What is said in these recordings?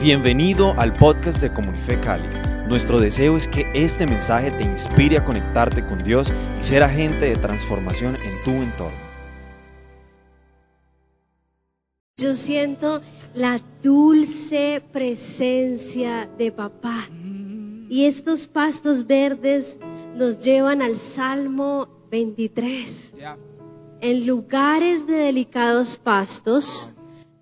Bienvenido al podcast de Comunife Cali. Nuestro deseo es que este mensaje te inspire a conectarte con Dios y ser agente de transformación en tu entorno. Yo siento la dulce presencia de papá. Y estos pastos verdes nos llevan al Salmo 23. En lugares de delicados pastos,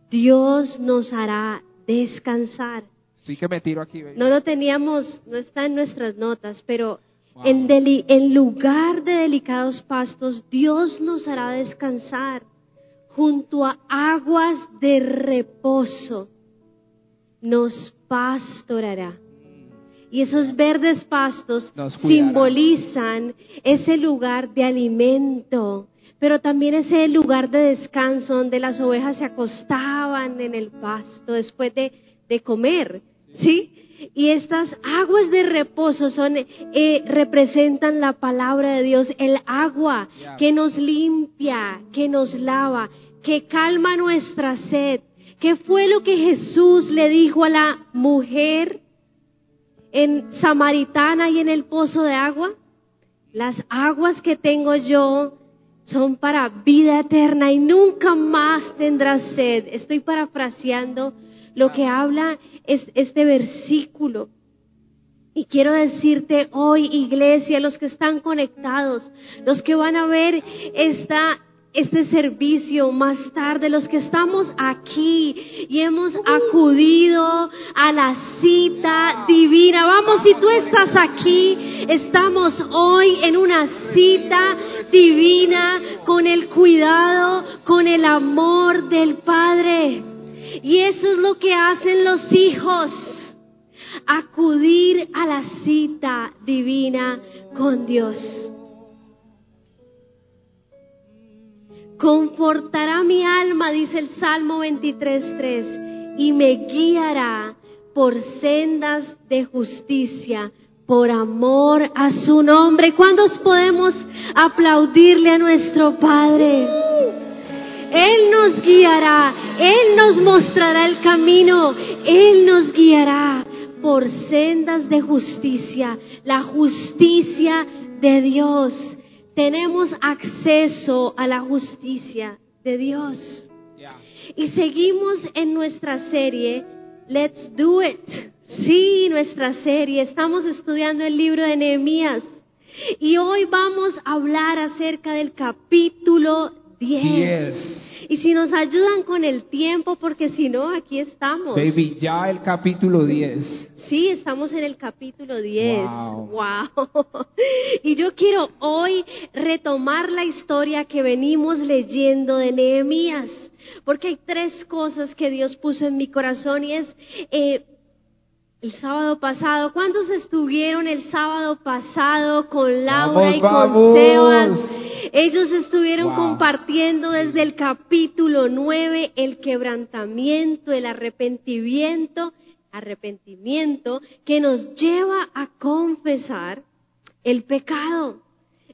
Dios nos hará descansar. Sí que me tiro aquí. baby. No lo teníamos, no está en nuestras notas, pero en, deli- en lugar de delicados pastos, Dios nos hará descansar junto a aguas de reposo. Nos pastorará. Y esos verdes pastos simbolizan ese lugar de alimento, pero también ese lugar de descanso donde las ovejas se acostaban en el pasto después de, de comer, ¿sí? Y estas aguas de reposo son, eh, representan la palabra de Dios, el agua que nos limpia, que nos lava, que calma nuestra sed. ¿Qué fue lo que Jesús le dijo a la mujer en Samaritana y en el pozo de agua? Las aguas que tengo yo son para vida eterna y nunca más tendrás sed. Estoy parafraseando lo que habla es este versículo. Y quiero decirte hoy, iglesia, los que están conectados, los que van a ver esta, este servicio más tarde, los que estamos aquí y hemos acudido a la cita divina. Vamos, si tú estás aquí, estamos hoy en una cita divina con el cuidado, con el amor del Padre. Y eso es lo que hacen los hijos acudir a la cita divina con Dios. Confortará mi alma, dice el Salmo 23.3, y me guiará por sendas de justicia, por amor a su nombre. ¿Cuántos podemos aplaudirle a nuestro Padre? Él nos guiará, Él nos mostrará el camino, Él nos guiará por sendas de justicia, la justicia de Dios. Tenemos acceso a la justicia de Dios. Y seguimos en nuestra serie, Let's Do It. Sí, nuestra serie. Estamos estudiando el libro de Nehemías. Y hoy vamos a hablar acerca del capítulo 10. Diez. Y si nos ayudan con el tiempo, porque si no, aquí estamos. Baby, ya el capítulo 10. Sí, estamos en el capítulo 10. Wow. Wow. Y yo quiero hoy retomar la historia que venimos leyendo de Nehemías, porque hay tres cosas que Dios puso en mi corazón y es eh, el sábado pasado. ¿Cuántos estuvieron el sábado pasado con Laura Vamos, y con vamos. Sebas? Ellos estuvieron Wow. compartiendo desde el capítulo 9 el quebrantamiento, el arrepentimiento, arrepentimiento que nos lleva a confesar el pecado,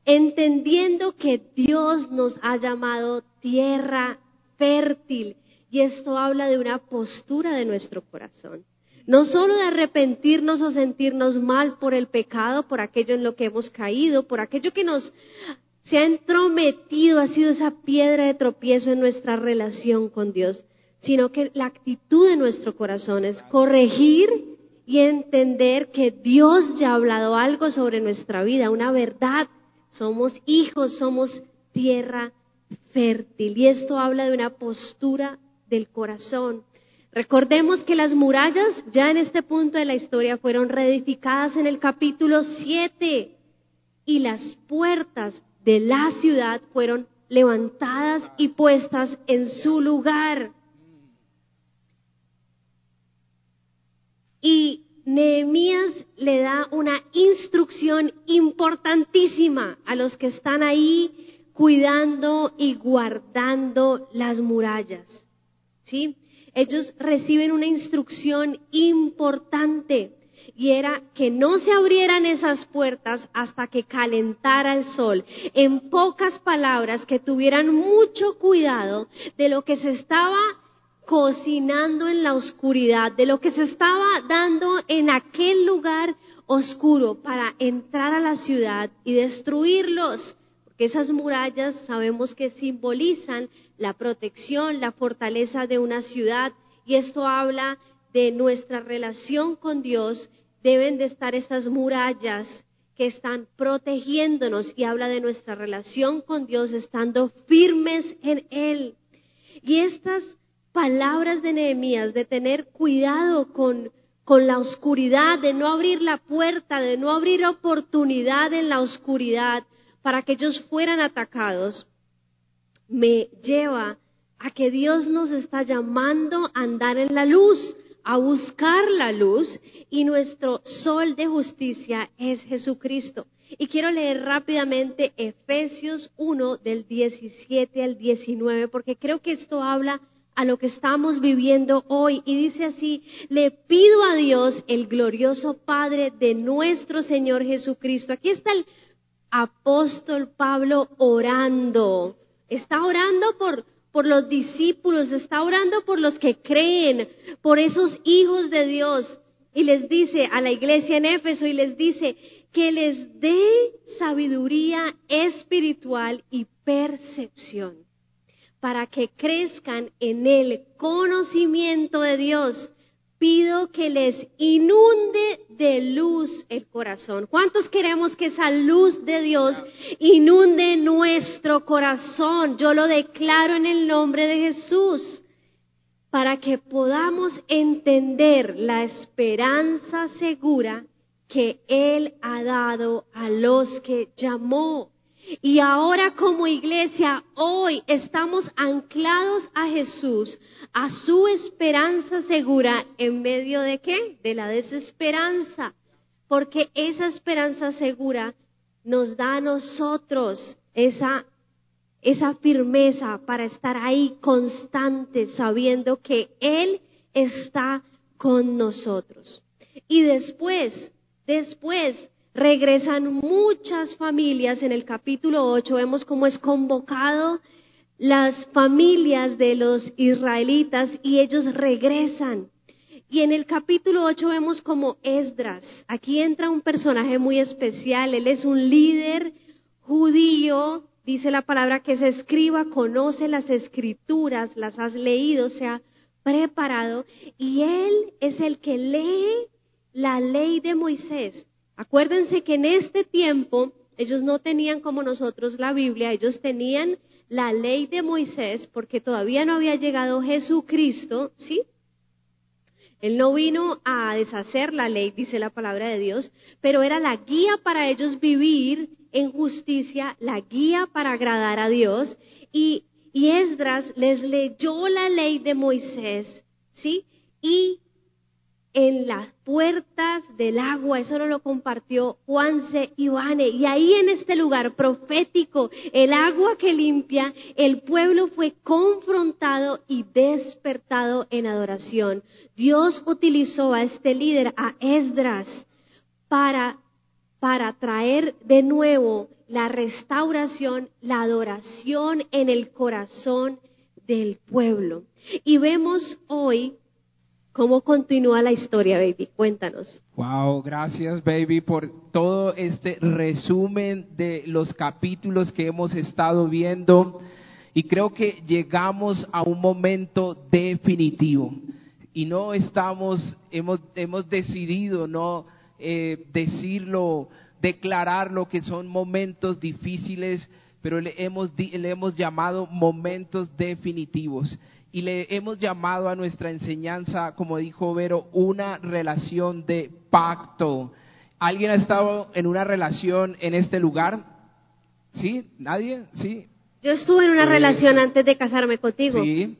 entendiendo que Dios nos ha llamado tierra fértil y esto habla de una postura de nuestro corazón. No solo de arrepentirnos o sentirnos mal por el pecado, por aquello en lo que hemos caído, por aquello que nos se ha entrometido, ha sido esa piedra de tropiezo en nuestra relación con Dios, sino que la actitud de nuestro corazón es corregir y entender que Dios ya ha hablado algo sobre nuestra vida, una verdad. Somos hijos, somos tierra fértil y esto habla de una postura del corazón. Recordemos que las murallas ya en este punto de la historia fueron reedificadas en el capítulo 7 y las puertas de la ciudad fueron levantadas y puestas en su lugar. Y Nehemías le da una instrucción importantísima a los que están ahí cuidando y guardando las murallas. ¿Sí? Ellos reciben una instrucción importante y era que no se abrieran esas puertas hasta que calentara el sol. En pocas palabras, que tuvieran mucho cuidado de lo que se estaba cocinando en la oscuridad, de lo que se estaba dando en aquel lugar oscuro para entrar a la ciudad y destruirlos. Porque esas murallas sabemos que simbolizan la protección, la fortaleza de una ciudad y esto habla de nuestra relación con Dios. Deben de estar estas murallas que están protegiéndonos y habla de nuestra relación con Dios estando firmes en Él. Y estas palabras de Nehemías de tener cuidado con, con la oscuridad, de no abrir la puerta, de no abrir oportunidad en la oscuridad para que ellos fueran atacados, me lleva a que Dios nos está llamando a andar en la luz, a buscar la luz y nuestro sol de justicia es Jesucristo. Y quiero leer rápidamente Efesios 1 del 17 al 19 porque creo que esto habla a lo que estamos viviendo hoy. Y dice así, le pido a Dios, el glorioso Padre de nuestro Señor Jesucristo. Aquí está el apóstol Pablo orando. Está orando por, por los discípulos, está orando por los que creen, por esos hijos de Dios. Y les dice a la iglesia en Éfeso y les dice que les dé sabiduría espiritual y percepción para que crezcan en el conocimiento de Dios. Pido que les inunde de luz el corazón. ¿Cuántos queremos que esa luz de Dios inunde nuestro corazón? Yo lo declaro en el nombre de Jesús, para que podamos entender la esperanza segura que Él ha dado a los que llamó. Y ahora como iglesia, hoy estamos anclados a Jesús, a su esperanza segura en medio de qué? De la desesperanza. Porque esa esperanza segura nos da a nosotros esa, esa firmeza para estar ahí constantes, sabiendo que Él está con nosotros. Y después, después regresan muchas familias. En el capítulo 8 vemos cómo es convocado las familias de los israelitas y ellos regresan. Y en el capítulo 8 vemos como Esdras. Aquí entra un personaje muy especial. Él es un líder judío, dice la palabra que se escriba, conoce las escrituras, las has leído, se ha preparado. Y él es el que lee la ley de Moisés. Acuérdense que en este tiempo ellos no tenían como nosotros la Biblia, ellos tenían la ley de Moisés porque todavía no había llegado Jesucristo, ¿sí? Él no vino a deshacer la ley, dice la palabra de Dios, pero era la guía para ellos vivir en justicia, la guía para agradar a Dios. Y, y Esdras les leyó la ley de Moisés, ¿sí? Y en las puertas del agua, eso lo compartió Juanse Ivane, y ahí en este lugar profético, el agua que limpia, el pueblo fue confrontado y despertado en adoración. Dios utilizó a este líder, a Esdras, para, para traer de nuevo la restauración, la adoración en el corazón del pueblo. Y vemos hoy ¿Cómo continúa la historia, baby? Cuéntanos. Wow, gracias, baby, por todo este resumen de los capítulos que hemos estado viendo. Y creo que llegamos a un momento definitivo. Y no estamos, hemos, hemos decidido no eh, decirlo, declararlo que son momentos difíciles, pero le hemos, le hemos llamado momentos definitivos y le hemos llamado a nuestra enseñanza, como dijo Vero, una relación de pacto. ¿Alguien ha estado en una relación en este lugar? ¿Sí? ¿Nadie? ¿Sí? Yo estuve en una Pues, relación antes de casarme contigo. Sí.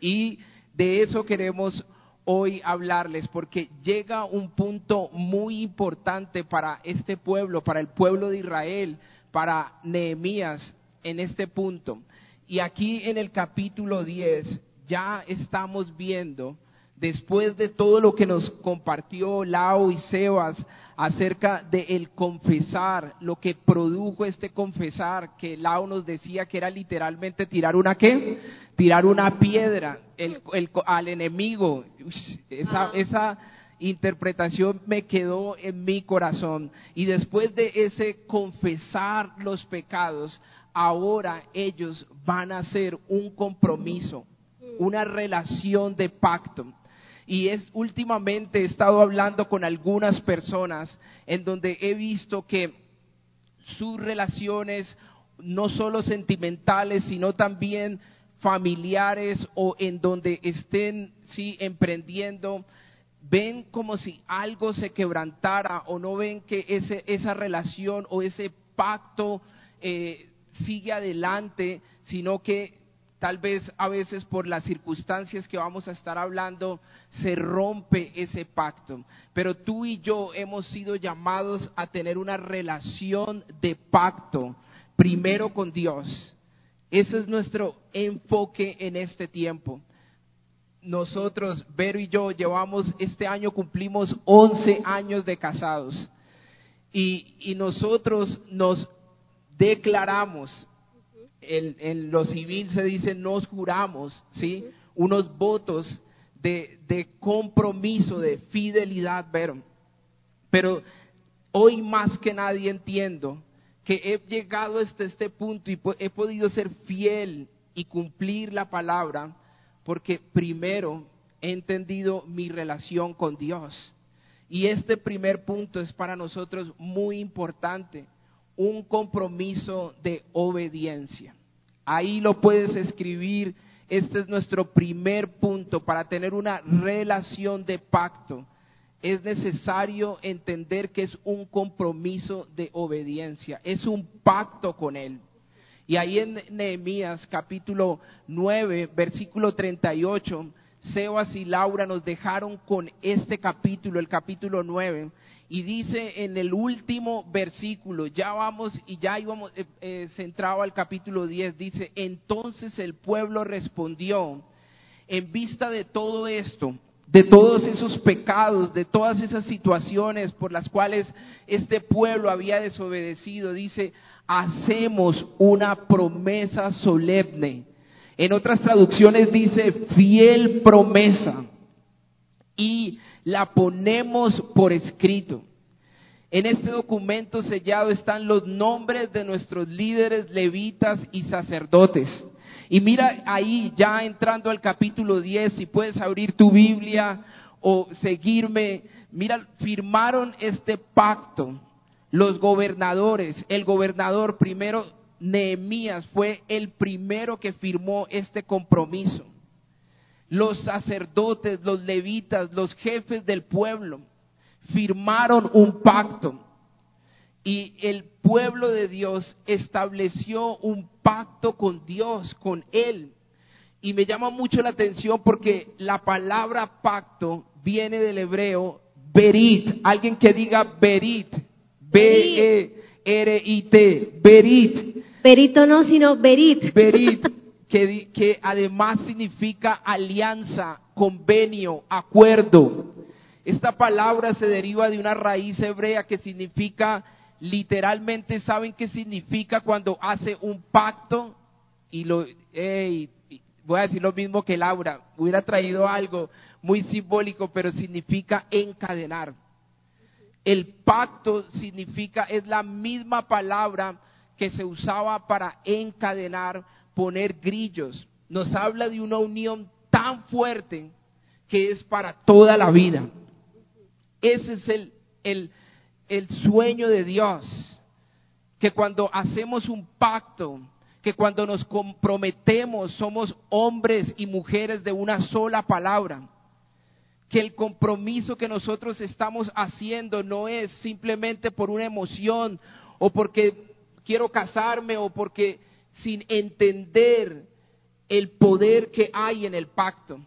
Y de eso queremos hoy hablarles, porque llega un punto muy importante para este pueblo, para el pueblo de Israel, para Nehemías en este punto. Y aquí en el capítulo 10 ya estamos viendo después de todo lo que nos compartió Lau y Sebas acerca de el confesar, lo que produjo este confesar, que Lau nos decía que era literalmente tirar una qué, tirar una piedra el, el, al enemigo. Esa, esa interpretación me quedó en mi corazón. Y después de ese confesar los pecados, ahora ellos van a hacer un compromiso, una relación de pacto. Y es últimamente he estado hablando con algunas personas en donde he visto que sus relaciones no solo sentimentales, sino también familiares o en donde estén sí emprendiendo, ven como si algo se quebrantara o no ven que ese, esa relación o ese pacto eh, sigue adelante, sino que tal vez a veces por las circunstancias que vamos a estar hablando, se rompe ese pacto. Pero tú y yo hemos sido llamados a tener una relación de pacto, primero con Dios. Ese es nuestro enfoque en este tiempo. Nosotros, Vero y yo, llevamos, este año cumplimos 11 años de casados. Y, y nosotros nos declaramos en, lo civil se dice nos juramos, ¿sí? Unos votos de, de compromiso, de fidelidad, pero, pero hoy más que nadie entiendo que he llegado hasta este punto y he podido ser fiel y cumplir la palabra porque primero he entendido mi relación con Dios. Y este primer punto es para nosotros muy importante un compromiso de obediencia. Ahí lo puedes escribir. Este es nuestro primer punto para tener una relación de pacto. Es necesario entender que es un compromiso de obediencia, es un pacto con Él. Y ahí en Nehemías capítulo 9, versículo 38, Sebas y Laura nos dejaron con este capítulo, el capítulo 9, y dice en el último versículo, ya vamos y ya íbamos eh, eh, centrado al capítulo 10, dice, entonces el pueblo respondió, en vista de todo esto, de todos esos pecados, de todas esas situaciones por las cuales este pueblo había desobedecido, dice, hacemos una promesa solemne. En otras traducciones dice fiel promesa. Y la ponemos por escrito. En este documento sellado están los nombres de nuestros líderes levitas y sacerdotes. Y mira ahí, ya entrando al capítulo 10, si puedes abrir tu Biblia o seguirme, mira, firmaron este pacto los gobernadores. El gobernador primero, Nehemías, fue el primero que firmó este compromiso los sacerdotes, los levitas, los jefes del pueblo firmaron un pacto y el pueblo de Dios estableció un pacto con Dios, con Él. Y me llama mucho la atención porque la palabra pacto viene del hebreo berit. Alguien que diga berit. B-E-R-I-T. Berit. Berito no, sino berit. Berit. Que, además significa alianza, convenio, acuerdo. Esta palabra se deriva de una raíz hebrea que significa, literalmente, ¿saben qué significa cuando hace un pacto? Y lo, voy a decir lo mismo que Laura, hubiera traído algo muy simbólico, pero significa encadenar. El pacto significa, es la misma palabra que se usaba para encadenar poner grillos. Nos habla de una unión tan fuerte que es para toda la vida. Ese es el, el, el sueño de Dios, que cuando hacemos un pacto, que cuando nos comprometemos somos hombres y mujeres de una sola palabra, que el compromiso que nosotros estamos haciendo no es simplemente por una emoción o porque quiero casarme o porque sin entender el poder que hay en el pacto.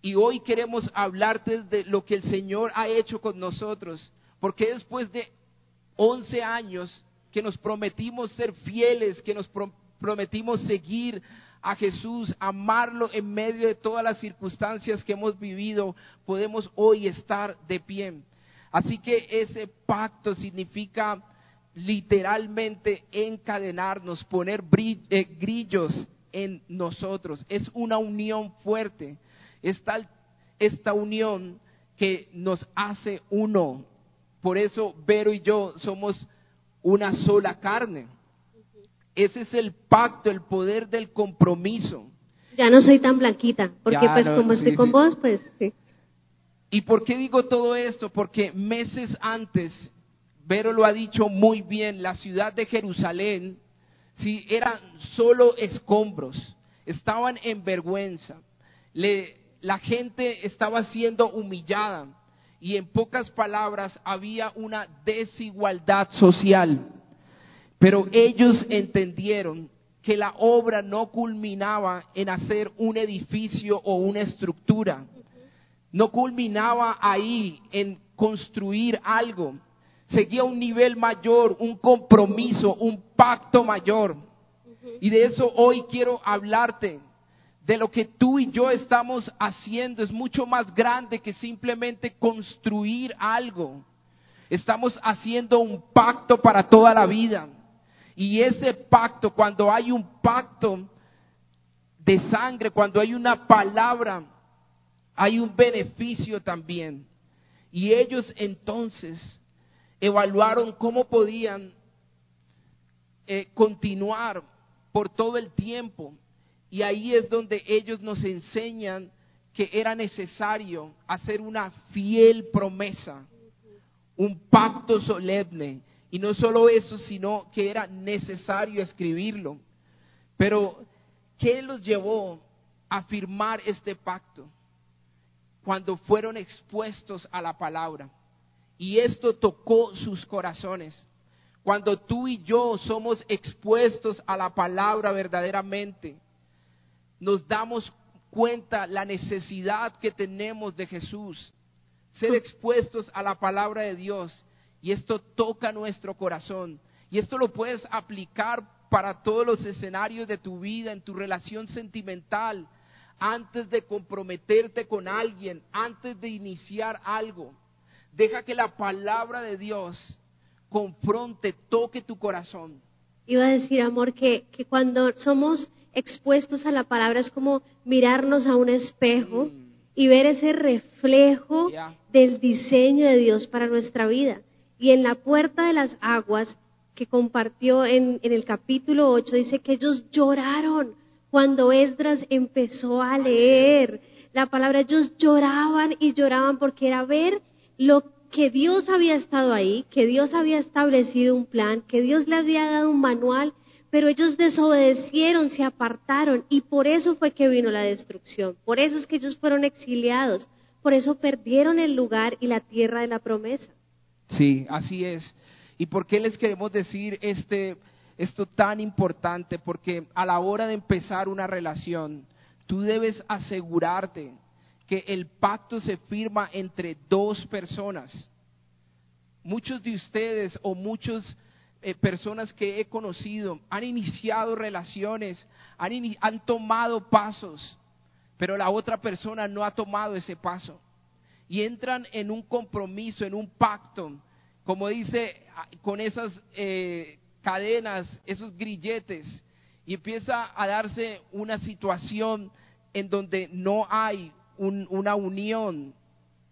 Y hoy queremos hablarte de lo que el Señor ha hecho con nosotros, porque después de 11 años que nos prometimos ser fieles, que nos prometimos seguir a Jesús, amarlo en medio de todas las circunstancias que hemos vivido, podemos hoy estar de pie. Así que ese pacto significa literalmente encadenarnos, poner eh, grillos en nosotros. Es una unión fuerte. Esta, esta unión que nos hace uno. Por eso Vero y yo somos una sola carne. Ese es el pacto, el poder del compromiso. Ya no soy tan blanquita, porque pues como estoy con vos, pues sí. ¿Y por qué digo todo esto? Porque meses antes, Vero lo ha dicho muy bien, la ciudad de Jerusalén, si eran solo escombros, estaban en vergüenza, la gente estaba siendo humillada y en pocas palabras había una desigualdad social. Pero ellos entendieron que la obra no culminaba en hacer un edificio o una estructura, no culminaba ahí en construir algo, seguía un nivel mayor, un compromiso, un pacto mayor. Y de eso hoy quiero hablarte, de lo que tú y yo estamos haciendo, es mucho más grande que simplemente construir algo. Estamos haciendo un pacto para toda la vida. Y ese pacto, cuando hay un pacto de sangre, cuando hay una palabra, hay un beneficio también. Y ellos entonces evaluaron cómo podían eh, continuar por todo el tiempo. Y ahí es donde ellos nos enseñan que era necesario hacer una fiel promesa, un pacto solemne y no solo eso, sino que era necesario escribirlo. Pero, ¿qué los llevó a firmar este pacto? Cuando fueron expuestos a la palabra. Y esto tocó sus corazones. Cuando tú y yo somos expuestos a la palabra verdaderamente, nos damos cuenta la necesidad que tenemos de Jesús. Ser expuestos a la palabra de Dios y esto toca nuestro corazón. Y esto lo puedes aplicar para todos los escenarios de tu vida, en tu relación sentimental, antes de comprometerte con alguien, antes de iniciar algo. Deja que la palabra de Dios confronte, toque tu corazón. Iba a decir, amor, que, que cuando somos expuestos a la palabra es como mirarnos a un espejo mm. y ver ese reflejo del diseño de Dios para nuestra vida y en la puerta de las aguas que compartió en, el capítulo 8, dice que ellos lloraron cuando Esdras empezó a leer la palabra. Ellos lloraban y lloraban porque era ver lo que Dios había estado ahí, que Dios había establecido un plan, que Dios le había dado un manual, pero ellos desobedecieron, se apartaron y por eso fue que vino la destrucción. Por eso es que ellos fueron exiliados, por eso perdieron el lugar y la tierra de la promesa. Sí, así es. ¿Y por qué les queremos decir este, esto tan importante? Porque a la hora de empezar una relación, tú debes asegurarte que el pacto se firma entre dos personas. Muchos de ustedes o muchas eh, personas que he conocido han iniciado relaciones, han, tomado pasos, pero la otra persona no ha tomado ese paso y entran en un compromiso, en un pacto, como dice, con esas eh, cadenas, esos grilletes, y empieza a darse una situación en donde no hay una unión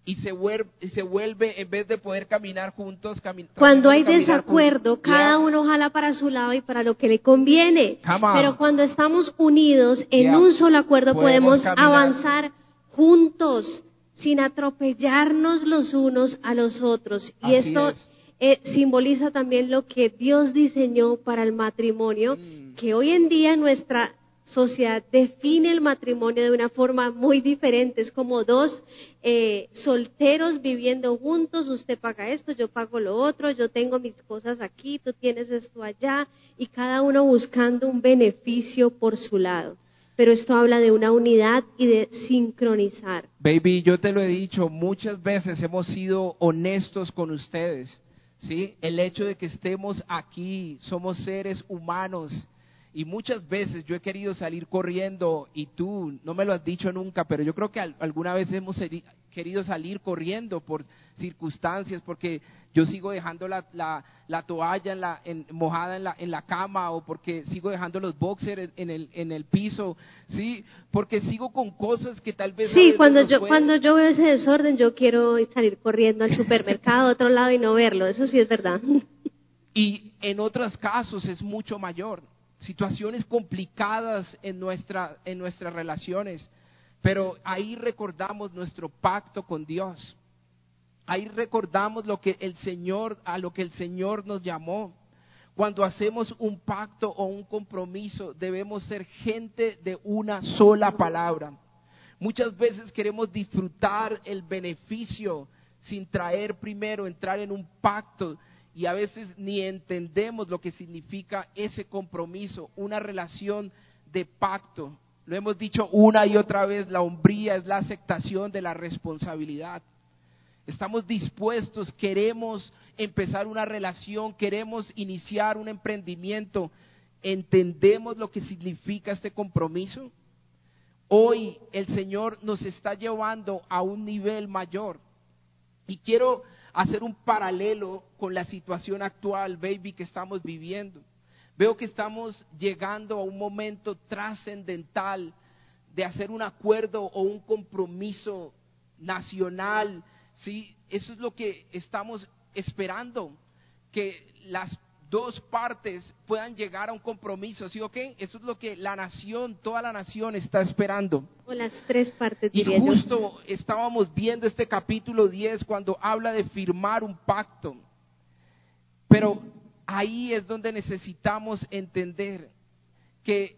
y se, vuelve, se vuelve, en vez de poder caminar juntos, caminar cuando hay desacuerdo, cada uno jala para su lado y para lo que le conviene. Pero cuando estamos unidos en un solo acuerdo, podemos, podemos avanzar juntos sin atropellarnos los unos a los otros. Y esto eh, simboliza también lo que Dios diseñó para el matrimonio, mm. que hoy en día nuestra sociedad define el matrimonio de una forma muy diferente. Es como dos eh, solteros viviendo juntos, usted paga esto, yo pago lo otro, yo tengo mis cosas aquí, tú tienes esto allá, y cada uno buscando un beneficio por su lado pero esto habla de una unidad y de sincronizar. Baby, yo te lo he dicho, muchas veces hemos sido honestos con ustedes, ¿sí? El hecho de que estemos aquí, somos seres humanos Y muchas veces yo he querido salir corriendo y tú no me lo has dicho nunca, pero yo creo que alguna vez hemos querido salir corriendo por circunstancias, porque yo sigo dejando la, la, toalla en la, en, mojada en la, en la cama o porque sigo dejando los boxers en el, en el piso, ¿sí? Porque sigo con cosas que tal vez... Sí, cuando yo, cuando yo veo ese desorden yo quiero salir corriendo al supermercado a otro lado y no verlo, eso sí es verdad. Y en otros casos es mucho mayor, situaciones complicadas en, nuestra, en nuestras relaciones, pero ahí recordamos nuestro pacto con Dios. Ahí recordamos lo que el Señor, a lo que el Señor nos llamó. Cuando hacemos un pacto o un compromiso, debemos ser gente de una sola palabra. Muchas veces queremos disfrutar el beneficio sin traer primero, entrar en un pacto y a veces ni entendemos lo que significa ese compromiso, una relación de pacto. Lo hemos dicho una y otra vez, la hombría es la aceptación de la responsabilidad. Estamos dispuestos, queremos empezar una relación, queremos iniciar un emprendimiento. ¿Entendemos lo que significa este compromiso? Hoy el Señor nos está llevando a un nivel mayor. Y quiero hacer un paralelo con la situación actual, baby, que estamos viviendo. Veo que estamos llegando a un momento trascendental de hacer un acuerdo o un compromiso nacional, ¿sí? Eso es lo que estamos esperando, que las dos partes puedan llegar a un compromiso, ¿sí o qué? Eso es lo que la nación, toda la nación está esperando. O las tres partes. Y justo estábamos viendo este capítulo 10 cuando habla de firmar un pacto. Pero ahí es donde necesitamos entender que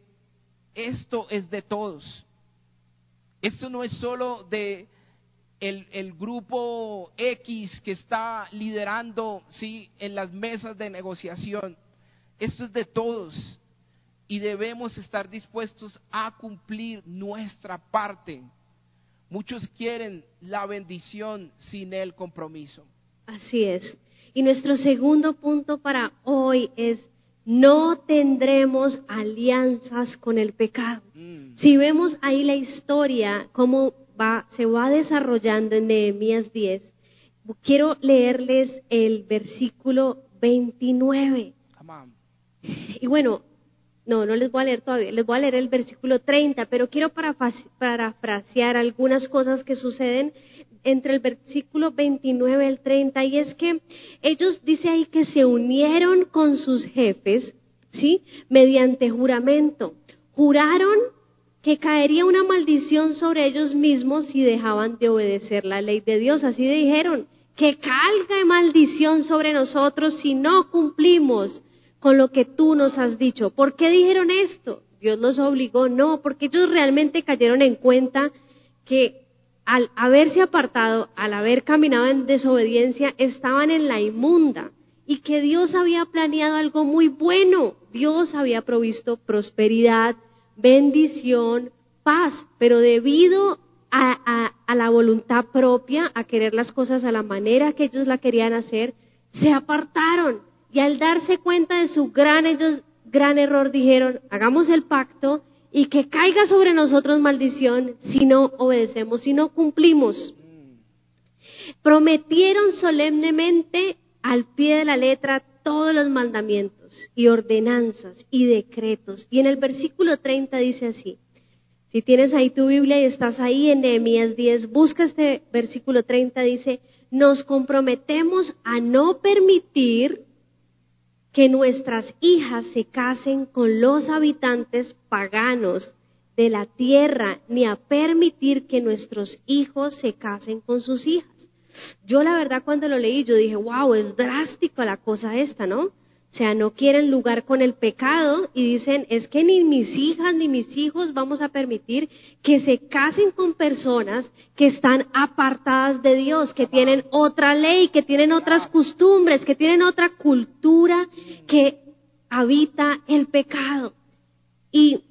esto es de todos. Esto no es solo de el, grupo X que está liderando ¿sí? en las mesas de negociación. Esto es de todos y debemos estar dispuestos a cumplir nuestra parte. Muchos quieren la bendición sin el compromiso. Así es. Y nuestro segundo punto para hoy es no tendremos alianzas con el pecado. Mm. Si vemos ahí la historia, cómo se va desarrollando en Nehemías 10, quiero leerles el versículo 29. Y bueno, no, no les voy a leer todavía, les voy a leer el versículo 30, pero quiero parafrasear algunas cosas que suceden entre el versículo 29 y el 30, y es que ellos, dice ahí, que se unieron con sus jefes, ¿sí? Mediante juramento. Juraron que caería una maldición sobre ellos mismos si dejaban de obedecer la ley de Dios. Así dijeron, que calga maldición sobre nosotros si no cumplimos con lo que tú nos has dicho. ¿Por qué dijeron esto? Dios los obligó, no, porque ellos realmente cayeron en cuenta que al haberse apartado, al haber caminado en desobediencia, estaban en la inmunda y que Dios había planeado algo muy bueno. Dios había provisto prosperidad, bendición, paz, pero debido a, la voluntad propia, a querer las cosas a la manera que ellos la querían hacer, se apartaron y al darse cuenta de su gran, ellos, gran error dijeron, hagamos el pacto y que caiga sobre nosotros maldición si no obedecemos, si no cumplimos. Prometieron solemnemente al pie de la letra todos los mandamientos y ordenanzas y decretos. Y en el versículo 30 dice así, si tienes ahí tu Biblia y estás ahí en Nehemías 10, busca este versículo 30, dice, nos comprometemos a no permitir que nuestras hijas se casen con los habitantes paganos de la tierra, ni a permitir que nuestros hijos se casen con sus hijas. Yo la verdad cuando lo leí, yo dije, wow, es drástico la cosa esta, ¿no? O sea, no quieren lugar con el pecado y dicen, es que ni mis hijas ni mis hijos vamos a permitir que se casen con personas que están apartadas de Dios, que tienen otra ley, que tienen otras costumbres, que tienen otra cultura que habita el pecado. Y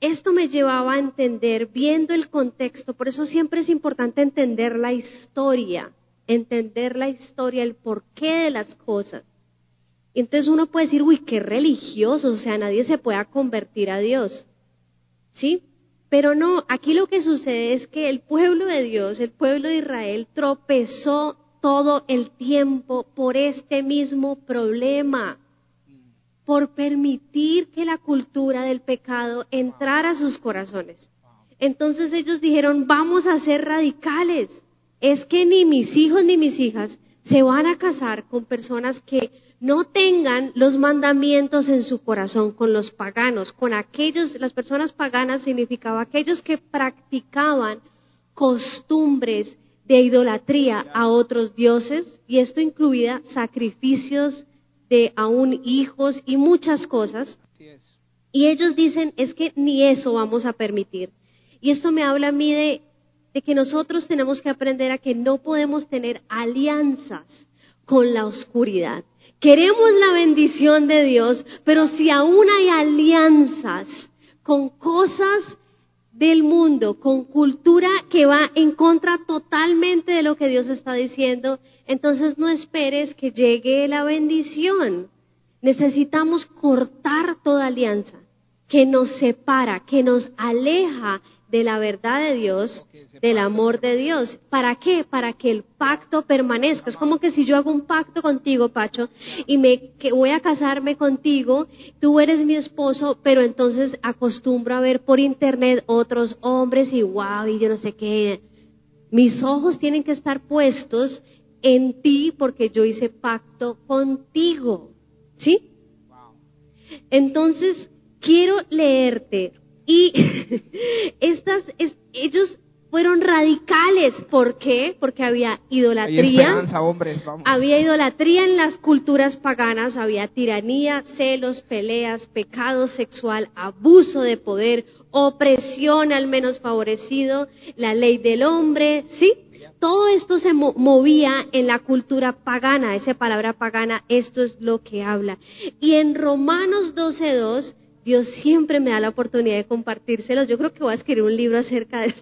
esto me llevaba a entender, viendo el contexto, por eso siempre es importante entender la historia entender la historia, el porqué de las cosas. Entonces uno puede decir, uy, qué religioso, o sea, nadie se pueda convertir a Dios. ¿Sí? Pero no, aquí lo que sucede es que el pueblo de Dios, el pueblo de Israel, tropezó todo el tiempo por este mismo problema, por permitir que la cultura del pecado entrara a sus corazones. Entonces ellos dijeron, vamos a ser radicales. Es que ni mis hijos ni mis hijas se van a casar con personas que no tengan los mandamientos en su corazón con los paganos, con aquellos, las personas paganas significaba aquellos que practicaban costumbres de idolatría a otros dioses, y esto incluía sacrificios de aún hijos y muchas cosas. Y ellos dicen, es que ni eso vamos a permitir. Y esto me habla a mí de, de que nosotros tenemos que aprender a que no podemos tener alianzas con la oscuridad. Queremos la bendición de Dios, pero si aún hay alianzas con cosas del mundo, con cultura que va en contra totalmente de lo que Dios está diciendo, entonces no esperes que llegue la bendición. Necesitamos cortar toda alianza que nos separa, que nos aleja de la verdad de Dios, del amor de Dios. ¿Para qué? Para que el pacto permanezca. Es como que si yo hago un pacto contigo, Pacho, y me que voy a casarme contigo, tú eres mi esposo, pero entonces acostumbro a ver por internet otros hombres y wow, y yo no sé qué. Mis ojos tienen que estar puestos en ti porque yo hice pacto contigo. ¿Sí? Entonces, quiero leerte y estas, ellos fueron radicales. ¿Por qué? Porque había idolatría. Había idolatría en las culturas paganas, había tiranía, celos, peleas, pecado sexual, abuso de poder, opresión al menos favorecido, la ley del hombre, ¿sí? Todo esto se movía en la cultura pagana, esa palabra pagana, esto es lo que habla. Y en Romanos 12.2 Dios siempre me da la oportunidad de compartírselos. Yo creo que voy a escribir un libro acerca de,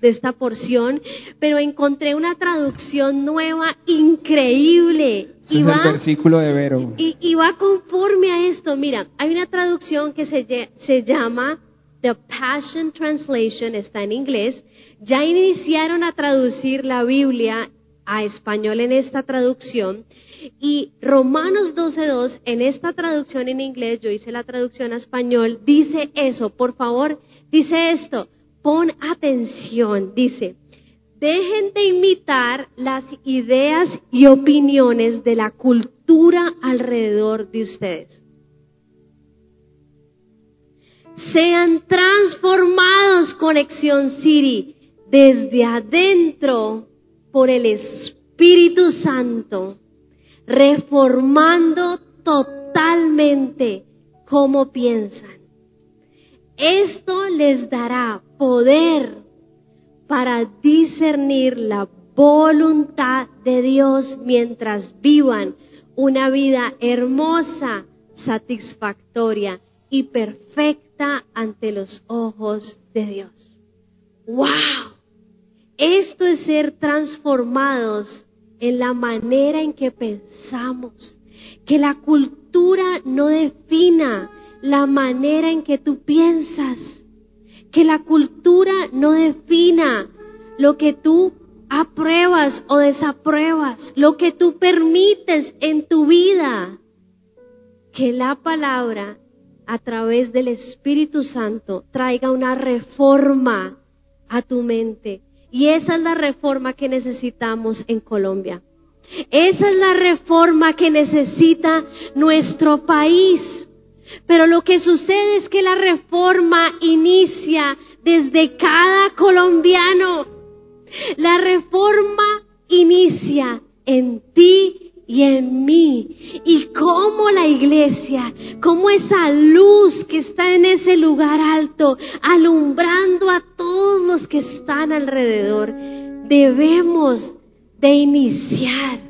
esta porción, pero encontré una traducción nueva increíble. y va, el versículo de Vero. Y, va conforme a esto. Mira, hay una traducción que se, se llama The Passion Translation, está en inglés. Ya iniciaron a traducir la Biblia a español en esta traducción. Y Romanos 12.2, en esta traducción en inglés, yo hice la traducción a español, dice eso, por favor, dice esto, pon atención, dice, dejen de imitar las ideas y opiniones de la cultura alrededor de ustedes. Sean transformados, Conexión City, desde adentro por el Espíritu Santo reformando totalmente cómo piensan. Esto les dará poder para discernir la voluntad de Dios mientras vivan una vida hermosa, satisfactoria y perfecta ante los ojos de Dios. ¡Wow! Esto es ser transformados en la manera en que pensamos. Que la cultura no defina la manera en que tú piensas. Que la cultura no defina lo que tú apruebas o desapruebas, lo que tú permites en tu vida. Que la palabra a través del Espíritu Santo traiga una reforma a tu mente y esa es la reforma que necesitamos en Colombia. Esa es la reforma que necesita nuestro país. Pero lo que sucede es que la reforma inicia desde cada colombiano. La reforma inicia en ti y en mí. Y cómo la iglesia, como esa luz que está en ese lugar alto, alumbrando a todos los que están alrededor, debemos de iniciar.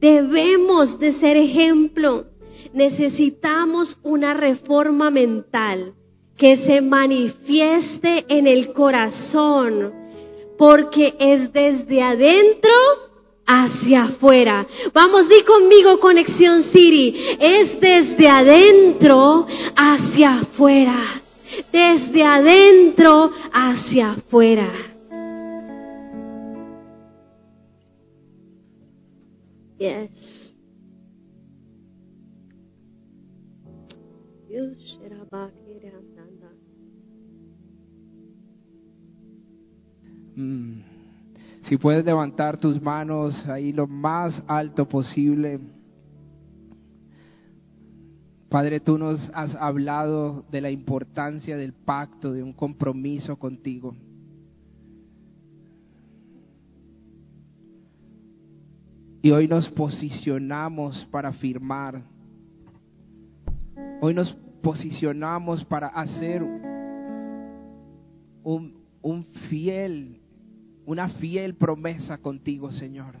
Debemos de ser ejemplo. Necesitamos una reforma mental que se manifieste en el corazón, porque es desde adentro hacia afuera. Vamos, di conmigo Conexión City. Es desde adentro hacia afuera. Desde adentro hacia afuera. Yes. Si puedes levantar tus manos ahí lo más alto posible. Padre, tú nos has hablado de la importancia del pacto, de un compromiso contigo. Y hoy nos posicionamos para firmar. Hoy nos posicionamos para hacer un, un fiel una fiel promesa contigo, Señor.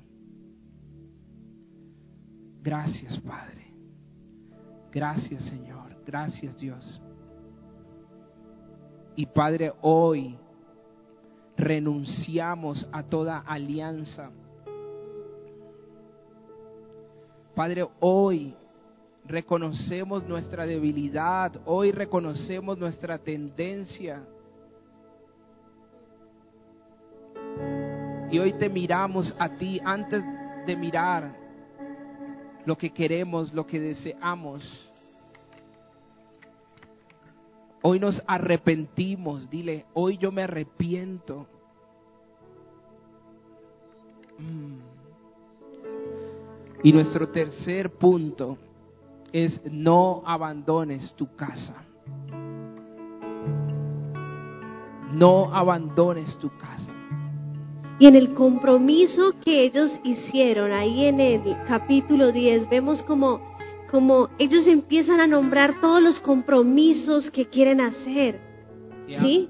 Gracias, Padre. Gracias, Señor. Gracias, Dios. Y Padre, hoy renunciamos a toda alianza. Padre, hoy reconocemos nuestra debilidad, hoy reconocemos nuestra tendencia Y hoy te miramos a ti antes de mirar lo que queremos, lo que deseamos. Hoy nos arrepentimos, dile, hoy yo me arrepiento. Mm. Y nuestro tercer punto es no abandones tu casa. No abandones tu casa. Y en el compromiso que ellos hicieron ahí en el capítulo 10, vemos como, como ellos empiezan a nombrar todos los compromisos que quieren hacer. ¿Sí?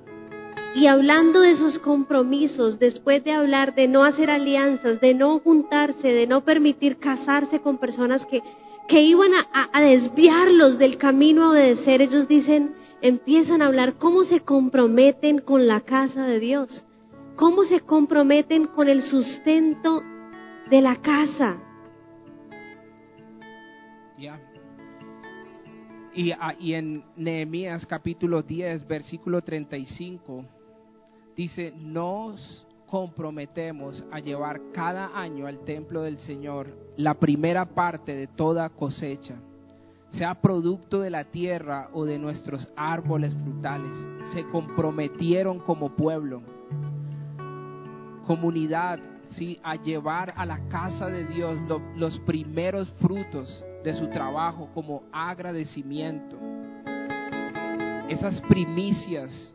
Y hablando de esos compromisos, después de hablar de no hacer alianzas, de no juntarse, de no permitir casarse con personas que, que iban a, a desviarlos del camino a obedecer, ellos dicen, empiezan a hablar cómo se comprometen con la casa de Dios cómo se comprometen con el sustento de la casa. Y, ah, y, en Nehemías capítulo 10, versículo 35, dice, nos comprometemos a llevar cada año al templo del Señor la primera parte de toda cosecha, sea producto de la tierra o de nuestros árboles frutales. Se comprometieron como pueblo comunidad, ¿sí? a llevar a la casa de Dios los primeros frutos de su trabajo como agradecimiento. Esas primicias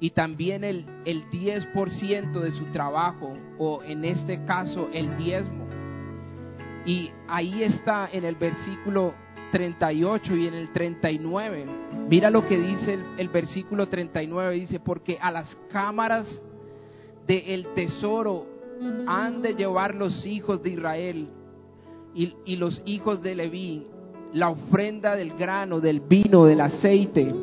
y también el, el 10% de su trabajo o en este caso el diezmo. Y ahí está en el versículo 38 y en el 39. Mira lo que dice el, el versículo 39. Dice, porque a las cámaras de el tesoro han de llevar los hijos de Israel y, y los hijos de Leví la ofrenda del grano, del vino, del aceite.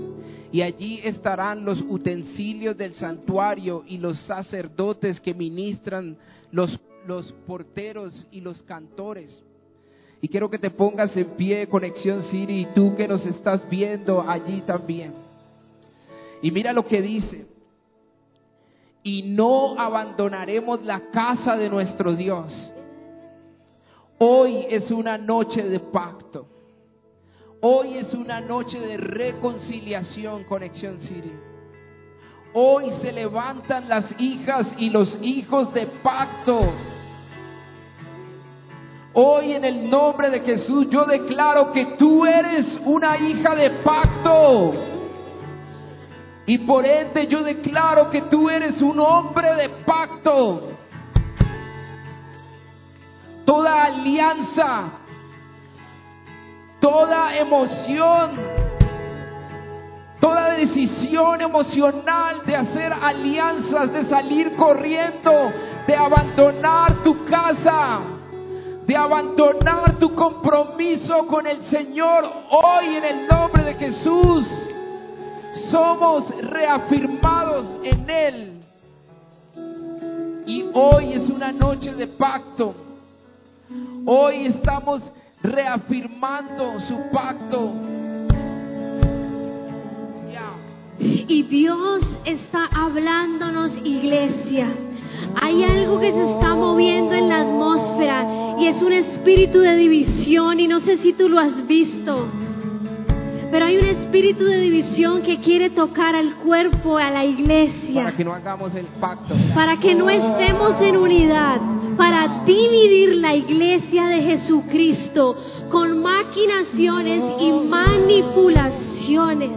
Y allí estarán los utensilios del santuario y los sacerdotes que ministran, los, los porteros y los cantores. Y quiero que te pongas en pie, Conexión Siri, y tú que nos estás viendo allí también. Y mira lo que dice y no abandonaremos la casa de nuestro Dios. Hoy es una noche de pacto. Hoy es una noche de reconciliación, Conexión Siria. Hoy se levantan las hijas y los hijos de pacto. Hoy en el nombre de Jesús yo declaro que tú eres una hija de pacto. Y por ende yo declaro que tú eres un hombre de pacto. Toda alianza, toda emoción, toda decisión emocional de hacer alianzas, de salir corriendo, de abandonar tu casa, de abandonar tu compromiso con el Señor hoy en el nombre de Jesús somos reafirmados en Él. Y hoy es una noche de pacto. Hoy estamos reafirmando su pacto. Y Dios está hablándonos, iglesia. Hay algo que se está moviendo en la atmósfera y es un espíritu de división y no sé si tú lo has visto. Pero hay un espíritu de división que quiere tocar al cuerpo, a la iglesia. Para que no hagamos el pacto. Para que no estemos en unidad. Para dividir la iglesia de Jesucristo con maquinaciones y manipulaciones.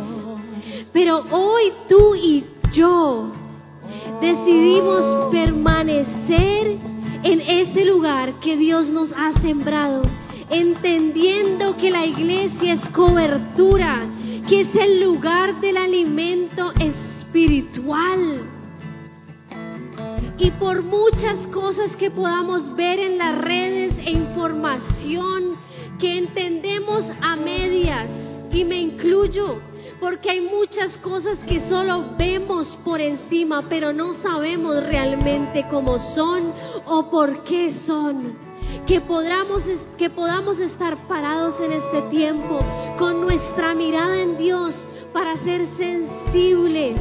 Pero hoy tú y yo decidimos permanecer en ese lugar que Dios nos ha sembrado, entendiendo que la iglesia es cobertura, que es el lugar del alimento espiritual. Y por muchas cosas que podamos ver en las redes e información que entendemos a medias, y me incluyo, porque hay muchas cosas que solo vemos por encima, pero no sabemos realmente cómo son o por qué son. Que podamos, que podamos estar parados en este tiempo con nuestra mirada en Dios para ser sensibles,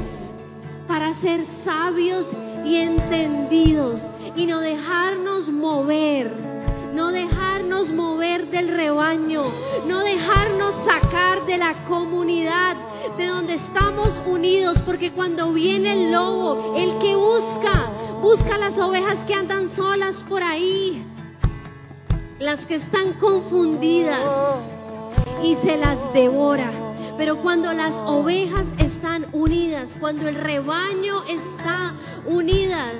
para ser sabios y entendidos y no dejarnos mover no dejarnos mover del rebaño, no dejarnos sacar de la comunidad de donde estamos unidos, porque cuando viene el lobo, el que busca, busca las ovejas que andan solas por ahí, las que están confundidas y se las devora. Pero cuando las ovejas están unidas, cuando el rebaño está unidas,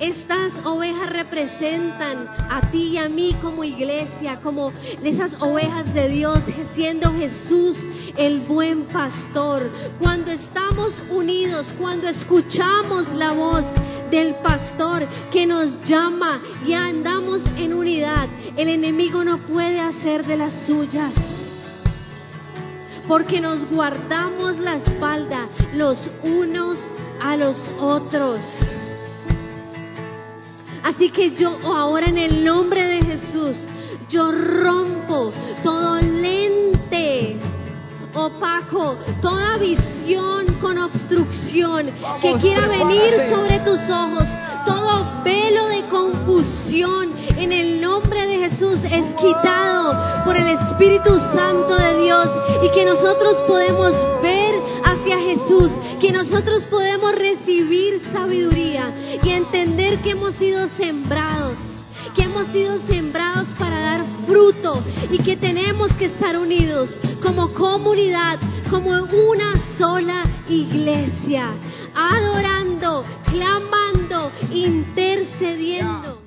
estas ovejas representan a ti y a mí como iglesia, como esas ovejas de Dios, siendo Jesús el buen pastor. Cuando estamos unidos, cuando escuchamos la voz del pastor que nos llama y andamos en unidad, el enemigo no puede hacer de las suyas. Porque nos guardamos la espalda los unos a los otros. Así que yo ahora en el nombre de Jesús, yo rompo todo lente opaco, toda visión con obstrucción que quiera venir sobre tus ojos, todo velo de confusión en el nombre de Jesús es quitado por el Espíritu Santo de Dios. Y que nosotros podemos ver hacia Jesús, que nosotros podemos recibir sabiduría y entender que hemos sido sembrados que hemos sido sembrados para dar fruto y que tenemos que estar unidos como comunidad, como una sola iglesia, adorando, clamando, intercediendo.